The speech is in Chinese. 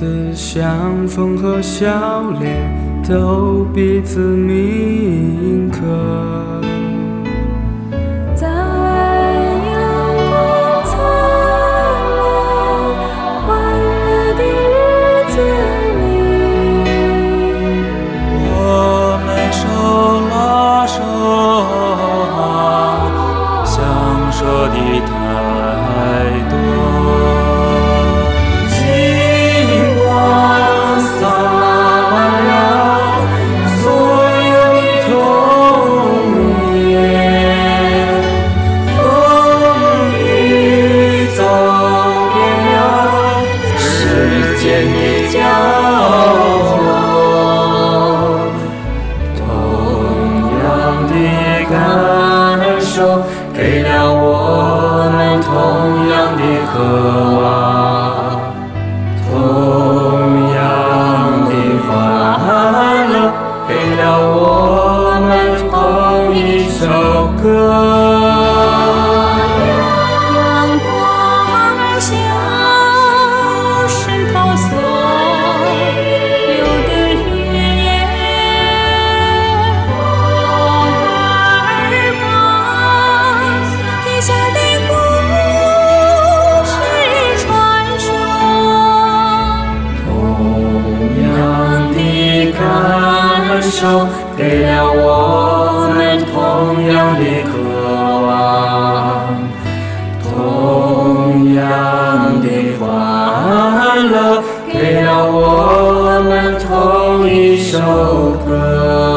的相逢和笑脸都彼此迷 Oh. 感受给了我们同样的渴望同样的欢乐给了我们同一首歌。